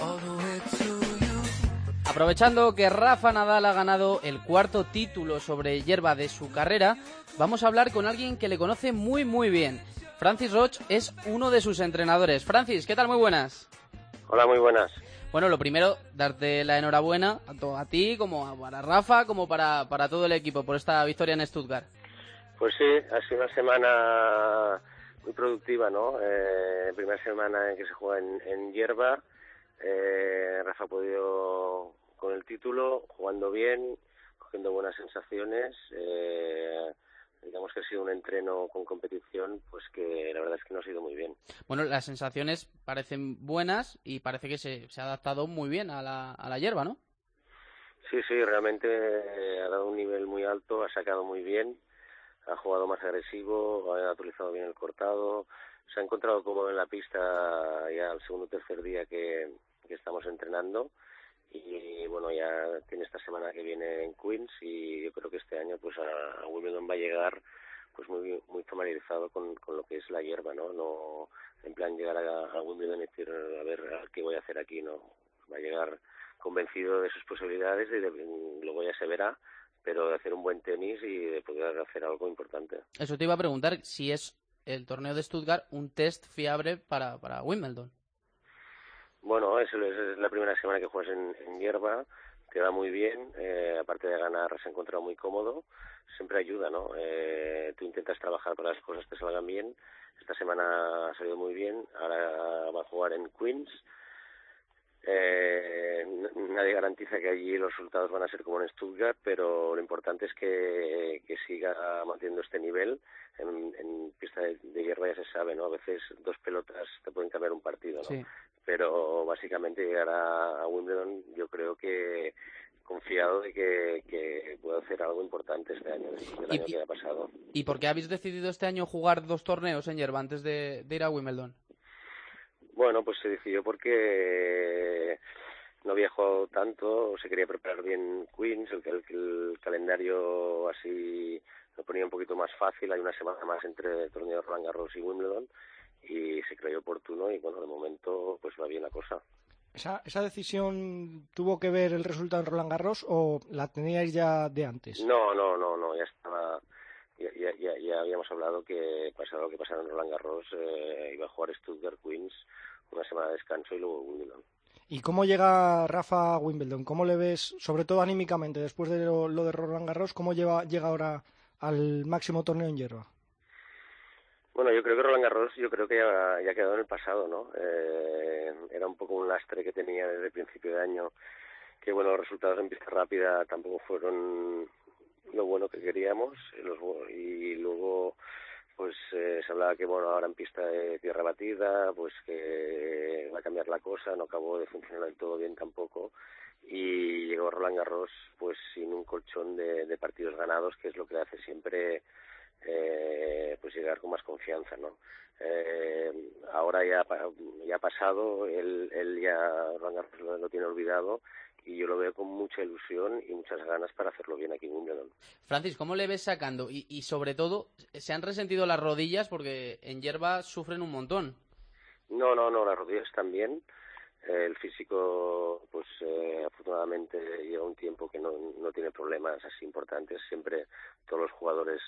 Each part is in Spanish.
All the way to. Aprovechando que Rafa Nadal ha ganado el cuarto título sobre hierba de su carrera, vamos a hablar con alguien que le conoce muy muy bien. Francis Roch es uno de sus entrenadores. Francis, ¿qué tal? Muy buenas. Hola, muy buenas. Bueno, lo primero, darte la enhorabuena tanto a ti como a- para Rafa como para, para todo el equipo por esta victoria en Stuttgart. Pues sí, ha sido una semana muy productiva, ¿no? Eh, primera semana en que se juega en, en hierba. Eh, Rafa ha podido con el título, jugando bien, cogiendo buenas sensaciones. Eh, digamos que ha sido un entreno con competición, pues que la verdad es que no ha sido muy bien. Bueno, las sensaciones parecen buenas y parece que se, se ha adaptado muy bien a la, a la hierba, ¿no? Sí, sí, realmente eh, ha dado un nivel muy alto, ha sacado muy bien, ha jugado más agresivo, ha utilizado bien el cortado, se ha encontrado cómodo en la pista ya el segundo o tercer día que, que estamos entrenando y bueno, ya tiene esta semana que viene en Queens y yo creo que este año pues a, Wimbledon va a llegar pues muy muy familiarizado con, con lo que es la hierba, ¿no? No en plan llegar a, a Wimbledon y decir a ver qué voy a hacer aquí, ¿no? Va a llegar convencido de sus posibilidades y de, luego ya se verá, pero de hacer un buen tenis y de poder hacer algo importante. Eso te iba a preguntar si es el torneo de Stuttgart un test fiable para, para Wimbledon. Bueno, es, es la primera semana que juegas en, hierba, te va muy bien, eh, aparte de ganar se ha encontrado muy cómodo, siempre ayuda, ¿no? Eh, tú intentas trabajar para que las cosas te salgan bien, esta semana ha salido muy bien, ahora va a jugar en Queens, eh, nadie garantiza que allí los resultados van a ser como en Stuttgart, pero lo importante es que, que siga manteniendo este nivel. En, en pista de, de hierba ya se sabe, ¿no? A veces dos pelotas te pueden cambiar un partido, ¿no? Sí. Pero básicamente llegar a, a Wimbledon yo creo que confiado de que, que pueda hacer algo importante este año, año que ha pasado. ¿Y por qué habéis decidido este año jugar dos torneos en hierba antes de, de ir a Wimbledon? Bueno, pues se decidió porque no había jugado tanto, se quería preparar bien Queens, el, el, el calendario así lo ponía un poquito más fácil, hay una semana más entre el torneo Roland Garros y Wimbledon y se creyó oportuno y bueno, de momento pues va bien la cosa. ¿Esa, ¿Esa decisión tuvo que ver el resultado en Roland Garros o la teníais ya de antes? No, no, no, no, ya ya habíamos hablado que pasara lo que pasara en Roland Garros, eh, iba a jugar Stuttgart Queens, una semana de descanso y luego Wimbledon. ¿Y cómo llega Rafa a Wimbledon? ¿Cómo le ves, sobre todo anímicamente, después de lo, lo de Roland Garros, cómo lleva, llega ahora al máximo torneo en hierba? Bueno, yo creo que Roland Garros, yo creo que ya, ya ha quedado en el pasado, ¿no? Eh, era un poco un lastre que tenía desde el principio de año, que bueno, los resultados en pista rápida tampoco fueron lo bueno que queríamos, los, y luego pues eh, se hablaba que bueno, ahora en pista de tierra batida, pues que va a cambiar la cosa, no acabó de funcionar del todo bien tampoco, y llegó Roland Garros pues sin un colchón de, partidos ganados, que es lo que hace siempre eh, pues llegar con más confianza, ¿no? Eh, ahora ya, ya ha pasado, él, él ya lo, lo tiene olvidado y yo lo veo con mucha ilusión y muchas ganas para hacerlo bien aquí en Wimbledon. Francis, ¿cómo le ves sacando? Y, y sobre todo, ¿se han resentido las rodillas? Porque en hierba sufren un montón. No, no, no, las rodillas también. Eh, el físico, pues eh, afortunadamente lleva un tiempo que no, no tiene problemas así importantes. Siempre todos los jugadores,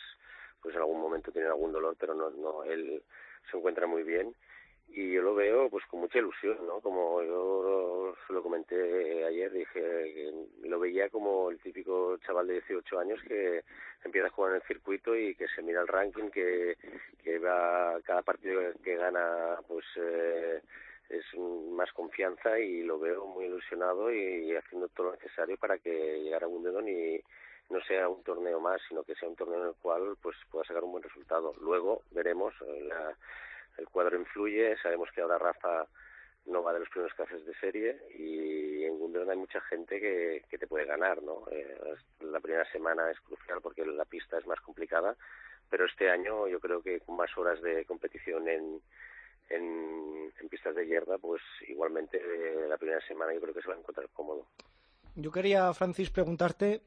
pues en algún momento tienen algún dolor, pero no, no, él se encuentra muy bien y yo lo veo pues con mucha ilusión, ¿no? Como yo se lo comenté ayer, dije que lo veía como el típico chaval de 18 años que empieza a jugar en el circuito y que se mira el ranking, que, que va cada partido que gana pues eh, es más confianza y lo veo muy ilusionado y haciendo todo lo necesario para que llegara a Wimbledon y no sea un torneo más, sino que sea un torneo en el cual pues pueda sacar un buen resultado. Luego veremos eh, la, el cuadro influye, sabemos que ahora Rafa no va de los primeros clases de serie y en Wimbledon hay mucha gente que, te puede ganar, ¿no? Eh, la primera semana es crucial porque la pista es más complicada, pero este año yo creo que con más horas de competición en, en, pistas de hierba, pues igualmente la primera semana yo creo que se va a encontrar cómodo. Yo quería, Francis, preguntarte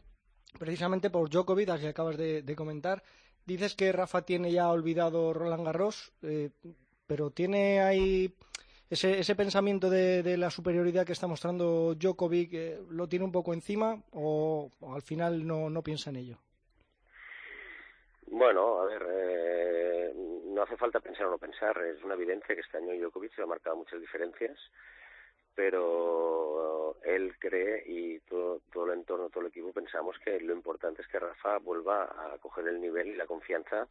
precisamente por Djokovic, al que acabas de, comentar. Dices que Rafa tiene ya olvidado Roland Garros, eh, pero tiene ahí ese, ese pensamiento de, la superioridad que está mostrando Djokovic, eh, ¿lo tiene un poco encima o, al final no, piensa en ello? Bueno, a ver, eh, no hace falta pensar o no pensar, es una evidencia que este año Djokovic se ha marcado muchas diferencias pero él cree y todo, todo el entorno, todo el equipo pensamos que lo importante es que Rafa vuelva a coger el nivel y la confianza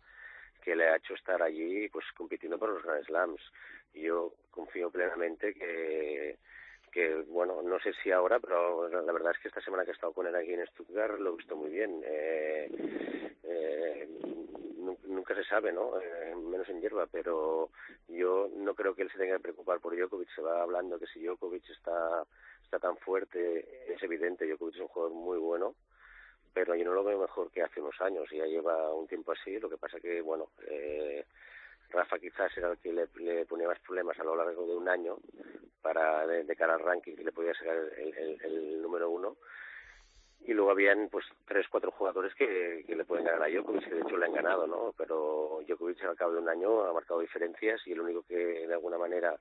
que le ha hecho estar allí pues compitiendo por los Grand Slams. Yo confío plenamente que, que, bueno, no sé si ahora, pero la verdad es que esta semana que he estado con él aquí en Stuttgart lo he visto muy bien. Eh, eh, nunca se sabe, ¿no? Eh, menos en hierba, pero yo no creo que él se tenga que preocupar por Djokovic. Se va hablando que si Djokovic está, está tan fuerte, es evidente, Djokovic es un jugador muy bueno, pero yo no lo veo mejor que hace unos años. Ya lleva un tiempo así, lo que pasa que, bueno, eh, Rafa quizás era el que le, ponía más problemas a lo largo de un año para de, cara al ranking que le podía sacar el, número uno y luego habían pues tres cuatro jugadores que, que le pueden ganar a Djokovic que de hecho le han ganado no pero Djokovic al cabo de un año ha marcado diferencias y el único que de alguna manera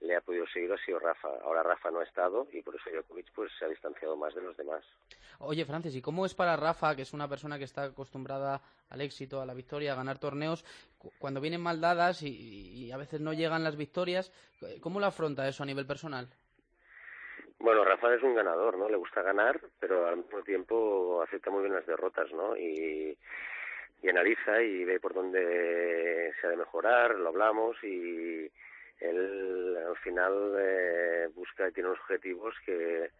le ha podido seguir ha sido Rafa ahora Rafa no ha estado y por eso Djokovic pues se ha distanciado más de los demás oye Francis y cómo es para Rafa que es una persona que está acostumbrada al éxito a la victoria a ganar torneos cuando vienen mal dadas y, y a veces no llegan las victorias cómo lo afronta eso a nivel personal bueno, Rafa es un ganador, ¿no? Le gusta ganar, pero al mismo tiempo acepta muy bien las derrotas, ¿no? Y, y analiza y ve por dónde se ha de mejorar, lo hablamos y él al final eh, busca y tiene unos objetivos que,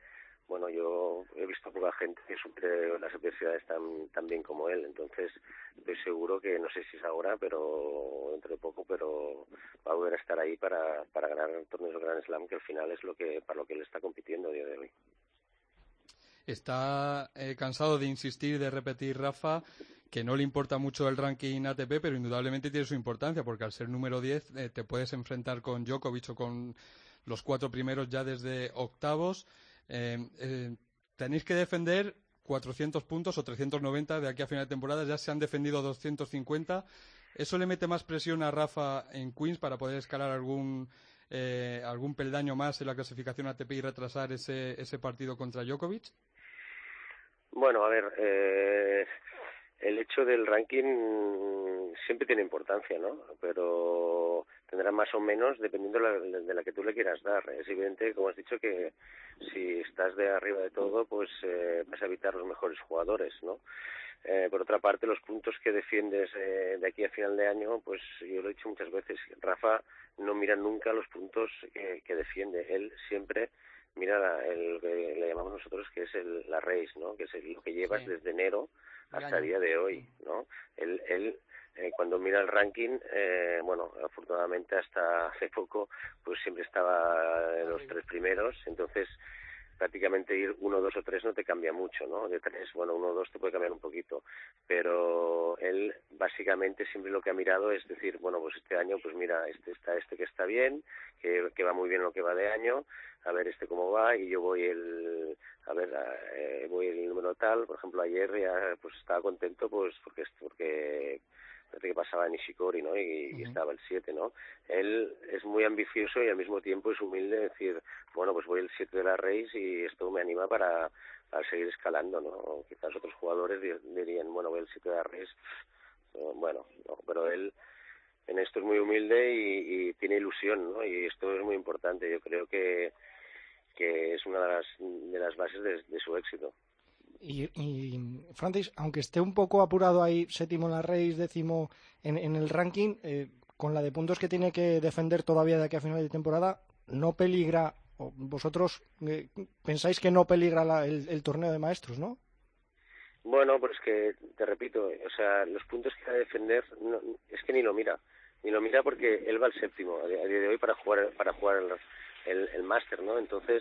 bueno, yo he visto poca gente que supere las adversidades tan, tan bien como él, entonces estoy seguro que, no sé si es ahora, pero dentro de poco, pero va a volver a estar ahí para, para ganar torneos de Grand Slam, que al final es lo que, para lo que él está compitiendo a día de hoy. Está eh, cansado de insistir, de repetir, Rafa, que no le importa mucho el ranking ATP, pero indudablemente tiene su importancia, porque al ser número 10 eh, te puedes enfrentar con Djokovic o con los cuatro primeros ya desde octavos eh, eh, tenéis que defender 400 puntos o 390 de aquí a final de temporada. Ya se han defendido 250. ¿Eso le mete más presión a Rafa en Queens para poder escalar algún, algún peldaño más en la clasificación ATP y retrasar ese, ese partido contra Djokovic? Bueno, a ver, el hecho del ranking siempre tiene importancia, ¿no? Pero tendrá más o menos dependiendo de la, que tú le quieras dar. Es evidente, como has dicho, que si estás de arriba de todo, pues eh, vas a evitar los mejores jugadores, ¿no? Eh, por otra parte, los puntos que defiendes eh, de aquí a final de año, pues yo lo he dicho muchas veces, Rafa no mira nunca los puntos que, defiende. Él siempre mira el que le llamamos nosotros que es el, la race, ¿no? Que es lo que llevas desde enero hasta el día de hoy, ¿no? Él, él eh, cuando mira el ranking, eh, bueno, afortunadamente hasta hace poco, pues siempre estaba en los tres primeros, entonces prácticamente ir uno, dos o tres no te cambia mucho, ¿no? De tres, bueno, uno o dos te puede cambiar un poquito, pero él básicamente siempre lo que ha mirado es decir, bueno, pues este año, pues mira, este está este que está bien, que, que va muy bien lo que va de año, a ver este cómo va y yo voy el, a ver, eh, voy el número tal, por ejemplo ayer ya pues estaba contento pues porque porque que pasaba Nishikori, ¿no? Y, estaba el 7, ¿no? Él es muy ambicioso y al mismo tiempo es humilde, decir, bueno, pues voy el 7 de la race y esto me anima para, seguir escalando, ¿no? Quizás otros jugadores dirían, bueno, voy el 7 de la race, bueno, no, pero él en esto es muy humilde y, tiene ilusión, ¿no? Y esto es muy importante. Yo creo que, que es una de las, de las bases de su éxito. Y, Francis, aunque esté un poco apurado ahí, séptimo en la race, décimo en, el ranking, eh, con la de puntos que tiene que defender todavía de aquí a final de temporada, no peligra, o vosotros eh, pensáis que no peligra el, torneo de maestros, ¿no? Bueno, pues que, te repito, o sea, los puntos que va a defender es que ni lo mira, ni lo mira porque él va al séptimo a día de hoy para jugar, para jugar el, el, el máster, ¿no? Entonces,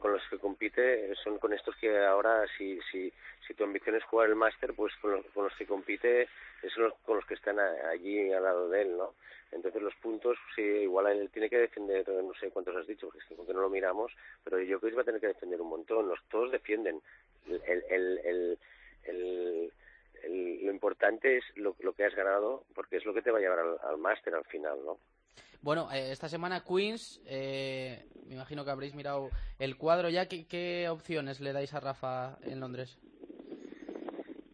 con los que compite son con estos que ahora, si, si, si tu ambición es jugar el máster, pues con los, con los que compite son los, con los que están allí al lado de él, ¿no? Entonces los puntos, sí, igual él tiene que defender, no sé cuántos has dicho, porque no lo miramos, pero yo creo que va a tener que defender un montón. Los todos defienden. El, el, el, el, importante es lo, que has ganado, porque es lo que te va a llevar al, máster al final, ¿no? Bueno, eh, esta semana Queens, eh, me imagino que habréis mirado el cuadro ya. ¿Qué, ¿Qué, opciones le dais a Rafa en Londres?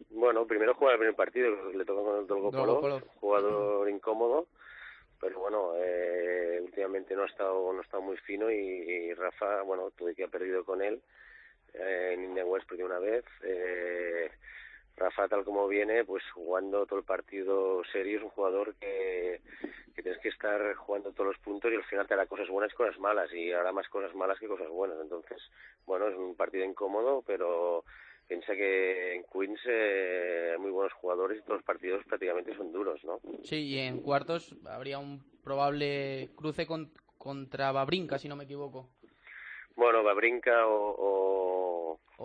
Bueno, primero jugar el primer partido, le toca con el Dolgo, jugador incómodo, pero bueno, eh, últimamente no ha estado no ha estado muy fino y, Rafa, bueno, tuve que ha perdido con él eh, en Indian West porque una vez. Eh, Rafa, tal como viene, pues jugando todo el partido serio, es un jugador que, que tienes que estar jugando todos los puntos y al final te hará cosas buenas y cosas malas, y hará más cosas malas que cosas buenas. Entonces, bueno, es un partido incómodo, pero piensa que en Queens eh, hay muy buenos jugadores y todos los partidos prácticamente son duros, ¿no? Sí, y en cuartos habría un probable cruce contra Babrinka, si no me equivoco. Bueno, Babrinka o, o...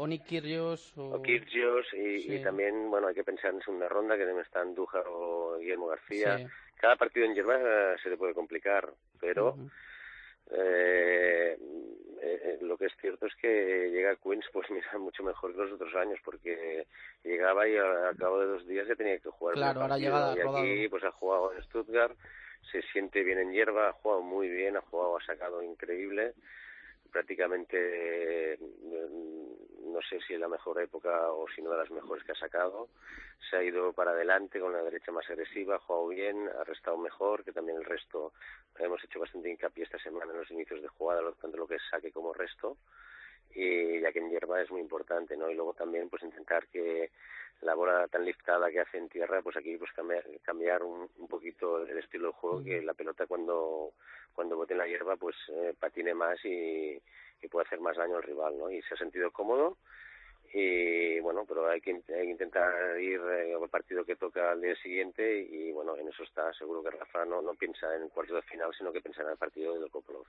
Nick Kyrgios. O, y, también, bueno, hay que pensar en segunda ronda, que deben estar Andújar o Guillermo García. Cada partido en Yerba eh, se le puede complicar, pero... Eh, eh, lo que es cierto es que llega a Queens pues mira mucho mejor que los otros años porque llegaba y al cabo de dos días ya tenía que jugar claro ahora llegada y aquí pues ha jugado en Stuttgart se siente bien en hierba ha jugado muy bien ha jugado ha sacado increíble. Prácticamente no sé si es la mejor época o si no de las mejores que ha sacado. Se ha ido para adelante con la derecha más agresiva, ha jugado bien, ha restado mejor, que también el resto hemos hecho bastante hincapié esta semana en los inicios de jugada, tanto lo que es saque como resto y ya que en hierba es muy importante, ¿no? Y luego también pues intentar que la bola tan liftada que hace en tierra, pues aquí pues cambiar, cambiar un, un poquito el estilo de juego, que la pelota cuando cuando bote en la hierba pues eh, patine más y, y puede hacer más daño al rival, ¿no? Y se ha sentido cómodo y bueno, pero hay que, intentar ir eh, al partido que toca al día siguiente y bueno, en eso está seguro que Rafa no, no piensa en el cuarto de final, sino que piensa en el partido del Kopolov.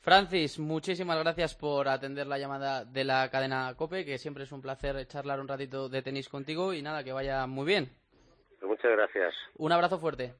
Francis, muchísimas gracias por atender la llamada de la cadena COPE, que siempre es un placer charlar un ratito de tenis contigo y nada, que vaya muy bien. Pues muchas gracias. Un abrazo fuerte.